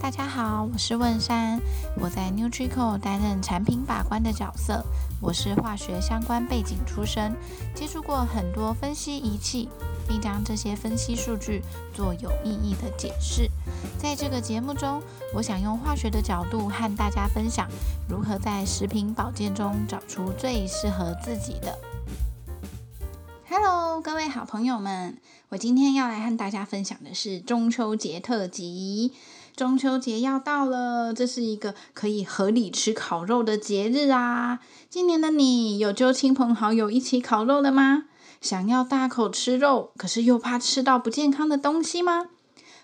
大家好，我是问山，我在 NutriCo 担任产品把关的角色。我是化学相关背景出身，接触过很多分析仪器，并将这些分析数据做有意义的解释。在这个节目中，我想用化学的角度和大家分享，如何在食品保健中找出最适合自己的。Hello，各位好朋友们，我今天要来和大家分享的是中秋节特辑。中秋节要到了，这是一个可以合理吃烤肉的节日啊！今年的你有揪亲朋好友一起烤肉了吗？想要大口吃肉，可是又怕吃到不健康的东西吗？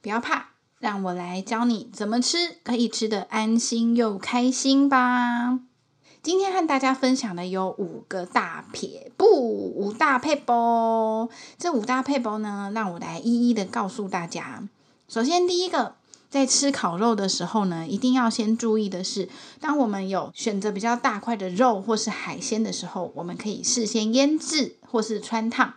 不要怕，让我来教你怎么吃，可以吃得安心又开心吧！今天和大家分享的有五个大撇步，五大撇步。这五大撇步呢，让我来一一的告诉大家。首先，第一个，在吃烤肉的时候呢，一定要先注意的是，当我们有选择比较大块的肉或是海鲜的时候，我们可以事先腌制或是穿烫，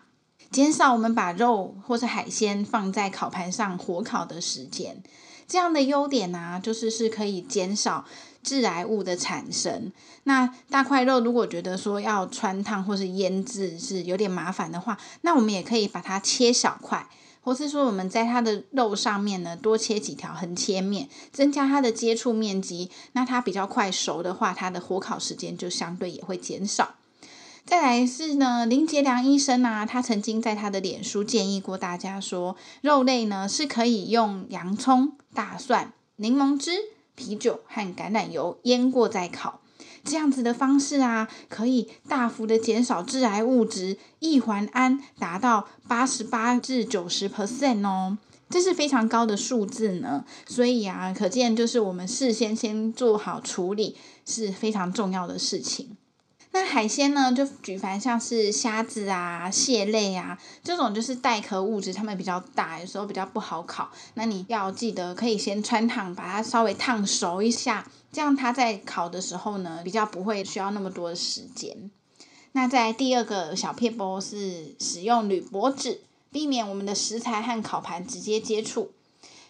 减少我们把肉或是海鲜放在烤盘上火烤的时间。这样的优点呢、就是是可以减少致癌物的产生。那大块肉如果觉得说要穿烫或是腌制是有点麻烦的话，那我们也可以把它切小块，或是说我们在它的肉上面呢多切几条横切面，增加它的接触面积。那它比较快熟的话，它的火烤时间就相对也会减少。再来是呢，林杰良医生啊，他曾经在他的脸书建议过大家说，肉类呢是可以用洋葱、大蒜、柠檬汁、啤酒和橄榄油腌过再烤，这样子的方式啊，可以大幅的减少致癌物质异环胺，达到八十八至九十 percent 哦，这是非常高的数字呢。所以啊，可见就是我们事先先做好处理是非常重要的事情。那海鲜呢，就举凡像是虾子啊、蟹类啊这种，就是带壳物质，它们比较大，有时候比较不好烤。那你要记得，可以先穿烫，把它稍微烫熟一下，这样它在烤的时候呢，比较不会需要那么多的时间。那在第二个小撇步是使用铝箔纸，避免我们的食材和烤盘直接接触。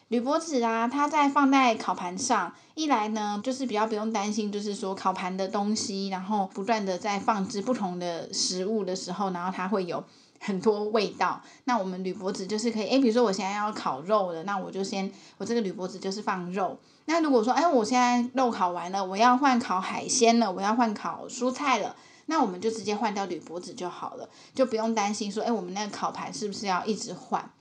铝箔纸啊，它在放在烤盘上，一来呢，就是比较不用担心，就是说烤盘的东西，然后不断的在放置不同的食物的时候，然后它会有很多味道。那我们铝箔纸就是可以，诶，比如说我现在要烤肉了，那我就先，我这个铝箔纸就是放肉。那如果说，诶，我现在肉烤完了，我要换烤海鲜了，我要换烤蔬菜了，那我们就直接换掉铝箔纸就好了，就不用担心说，诶，我们那个烤盘是不是要一直换？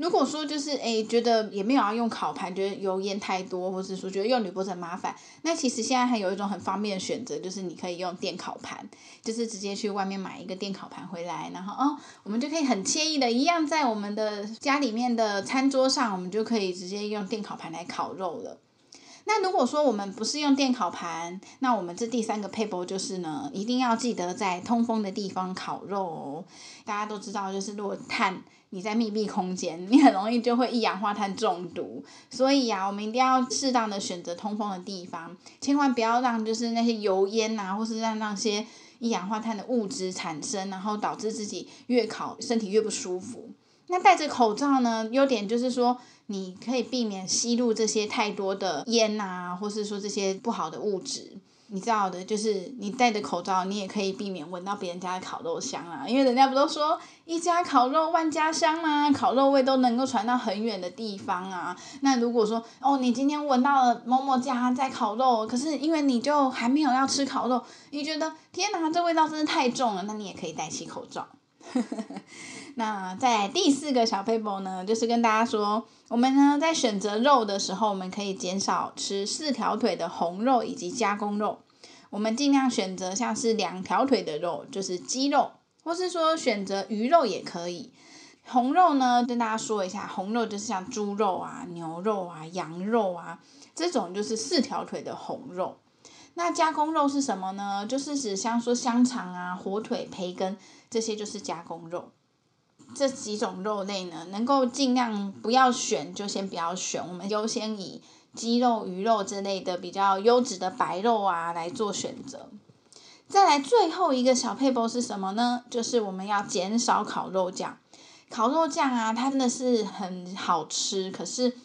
如果说就是诶，觉得也没有要用烤盘，觉得油烟太多，或是说觉得用铝箔纸很麻烦，那其实现在还有一种很方便的选择，就是你可以用电烤盘，就是直接去外面买一个电烤盘回来，然后哦，我们就可以很惬意的一样在我们的家里面的餐桌上，我们就可以直接用电烤盘来烤肉了。那如果说我们不是用电烤盘，那我们这第三个撇步就是呢，一定要记得在通风的地方烤肉哦。大家都知道，就是如果碳你在密闭空间，你很容易就会一氧化碳中毒。所以啊，我们一定要适当的选择通风的地方，千万不要让就是那些油烟啊，或是让那些一氧化碳的物质产生，然后导致自己越烤身体越不舒服。那戴着口罩呢，优点就是说。你可以避免吸入这些太多的烟啊，或是说这些不好的物质。你知道的，就是你戴着口罩，你也可以避免闻到别人家的烤肉香啊。因为人家不都说一家烤肉万家香吗？烤肉味都能够传到很远的地方啊。那如果说哦，你今天闻到了某某家在烤肉，可是因为你就还没有要吃烤肉，你觉得天哪，这味道真的太重了，那你也可以戴起口罩。那在第四个小撇步呢，就是跟大家说，我们呢在选择肉的时候，我们可以减少吃四条腿的红肉以及加工肉，我们尽量选择像是两条腿的肉，就是鸡肉，或是说选择鱼肉也可以。红肉呢，跟大家说一下，红肉就是像猪肉啊、牛肉啊、羊肉啊这种，就是四条腿的红肉。那加工肉是什么呢？就是指像说香肠啊、火腿、培根这些，就是加工肉。这几种肉类呢，能够尽量不要选，就先不要选。我们优先以鸡肉、鱼肉之类的比较优质的白肉啊来做选择。再来最后一个小撇步是什么呢？就是我们要减少烤肉酱。烤肉酱啊，它真的是很好吃，可是。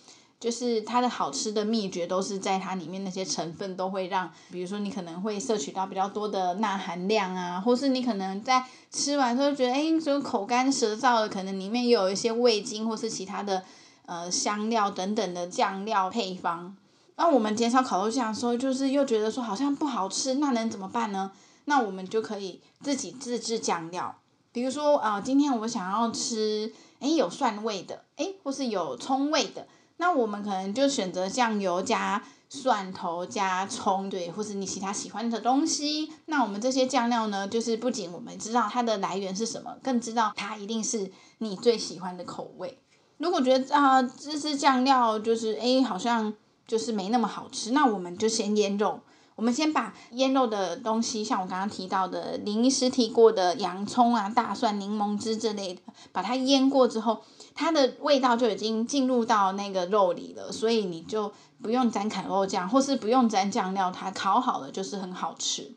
就是它的好吃的秘诀都是在它里面那些成分都会让，比如说你可能会摄取到比较多的钠含量啊，或是你可能在吃完之后觉得哎，就口干舌燥的，可能里面也有一些味精或是其他的呃香料等等的酱料配方。那我们减少烤肉酱的时候，就是又觉得说好像不好吃，那能怎么办呢？那我们就可以自己自制酱料，比如说啊、今天我想要吃哎有蒜味的，哎或是有葱味的。那我们可能就选择酱油加蒜头加葱，对，或是你其他喜欢的东西。那我们这些酱料呢，就是不仅我们知道它的来源是什么，更知道它一定是你最喜欢的口味。如果觉得啊，这支酱料就是诶，好像就是没那么好吃，那我们就先腌肉。我们先把腌肉的东西，像我刚刚提到的林医师提过的洋葱啊、大蒜、柠檬汁之类的，把它腌过之后，它的味道就已经进入到那个肉里了，所以你就不用沾烤肉酱，或是不用沾酱料，它烤好了就是很好吃。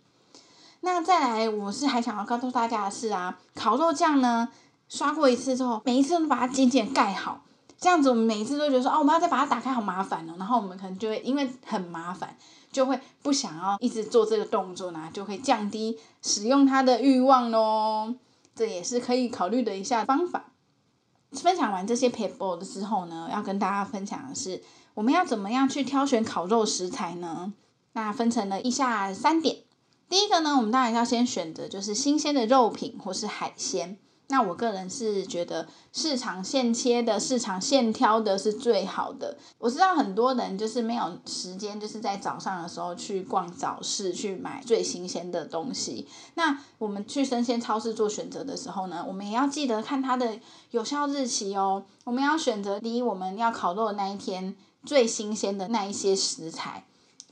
那再来，我是还想要告诉大家的是啊，烤肉酱呢，刷过一次之后，每一次都把它紧紧盖好，这样子我们每一次都觉得说，哦，我们要再把它打开好麻烦哦，然后我们可能就会因为很麻烦。就会不想要一直做这个动作呢，就会降低使用它的欲望喽。这也是可以考虑的一下方法。分享完这些 paper 的之后呢，要跟大家分享的是，我们要怎么样去挑选烤肉食材呢？那分成了以下三点。第一个呢，我们当然要先选择就是新鲜的肉品或是海鲜。那我个人是觉得市场现切的、市场现挑的是最好的。我知道很多人就是没有时间，就是在早上的时候去逛早市去买最新鲜的东西。那我们去生鲜超市做选择的时候呢，我们也要记得看它的有效日期哦。我们要选择离我们要烤肉的那一天最新鲜的那一些食材。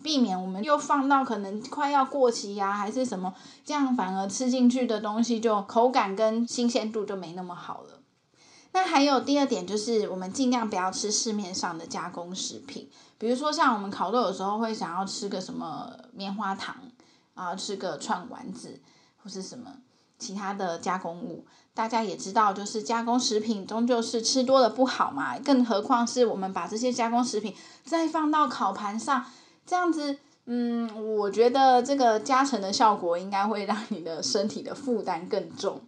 避免我们又放到可能快要过期呀、还是什么，这样反而吃进去的东西就口感跟新鲜度就没那么好了。那还有第二点就是，我们尽量不要吃市面上的加工食品，比如说像我们烤肉有时候会想要吃个什么棉花糖啊，吃个串丸子或是什么其他的加工物。大家也知道，就是加工食品终究是吃多了不好嘛，更何况是我们把这些加工食品再放到烤盘上。这样子，嗯，我觉得这个加成的效果应该会让你的身体的负担更重。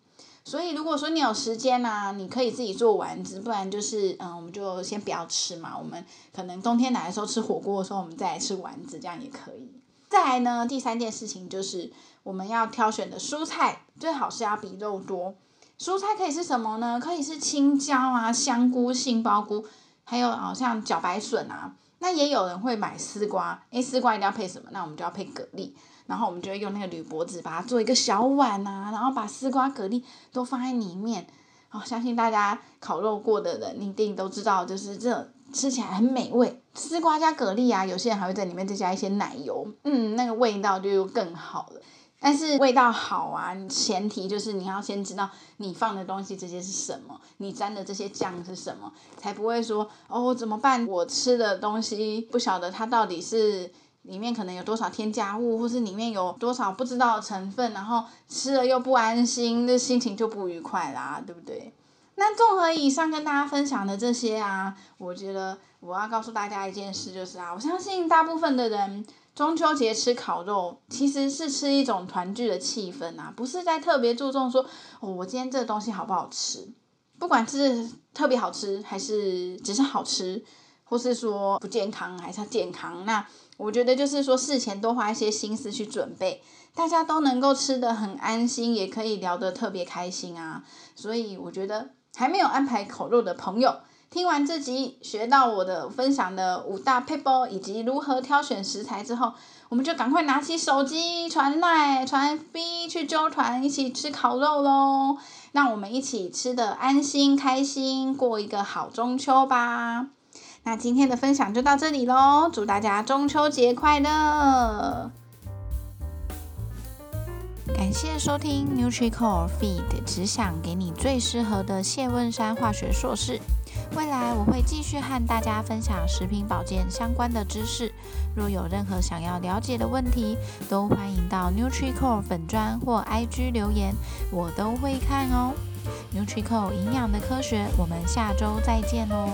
所以如果说你有时间啊，你可以自己做丸子，不然就是，嗯，我们就先不要吃嘛。我们可能冬天来的时候吃火锅的时候，我们再来吃丸子，这样也可以。再来呢，第三件事情就是我们要挑选的蔬菜最好是要比肉多。蔬菜可以是什么呢？可以是青椒啊、香菇、杏鲍菇，还有好像茭白笋啊。那也有人会买丝瓜，诶，丝瓜一定要配什么？那我们就要配蛤蜊，然后我们就会用那个铝箔纸把它做一个小碗啊，然后把丝瓜、蛤蜊都放在里面。哦，相信大家烤肉过的人一定都知道，就是这吃起来很美味。丝瓜加蛤蜊啊，有些人还会在里面再加一些奶油，嗯，那个味道就又更好了。但是味道好啊，前提就是你要先知道你放的东西这些是什么，你沾的这些酱是什么，才不会说哦怎么办？我吃的东西不晓得它到底是里面可能有多少添加物，或是里面有多少不知道的成分，然后吃了又不安心，那心情就不愉快啦，对不对？那综合以上跟大家分享的这些啊，我觉得我要告诉大家一件事，就是啊，我相信大部分的人。中秋节吃烤肉，其实是吃一种团聚的气氛啊，不是在特别注重说，哦，我今天这个东西好不好吃，不管是特别好吃，还是只是好吃，或是说不健康，还是健康，那我觉得就是说事前多花一些心思去准备，大家都能够吃得很安心，也可以聊得特别开心啊，所以我觉得还没有安排烤肉的朋友。听完这集，学到我的分享的五大撇步以及如何挑选食材之后，我们就赶快拿起手机传赖传 B 去揪团，一起吃烤肉喽！让我们一起吃得安心开心，过一个好中秋吧！那今天的分享就到这里喽，祝大家中秋节快乐！感谢收听 NutriCore Feed，只想给你最适合的谢问山化学硕士。未来我会继续和大家分享食品保健相关的知识。若有任何想要了解的问题，都欢迎到 NutriCore 粉砖或 IG 留言，我都会看哦。NutriCore 营养的科学，我们下周再见哦。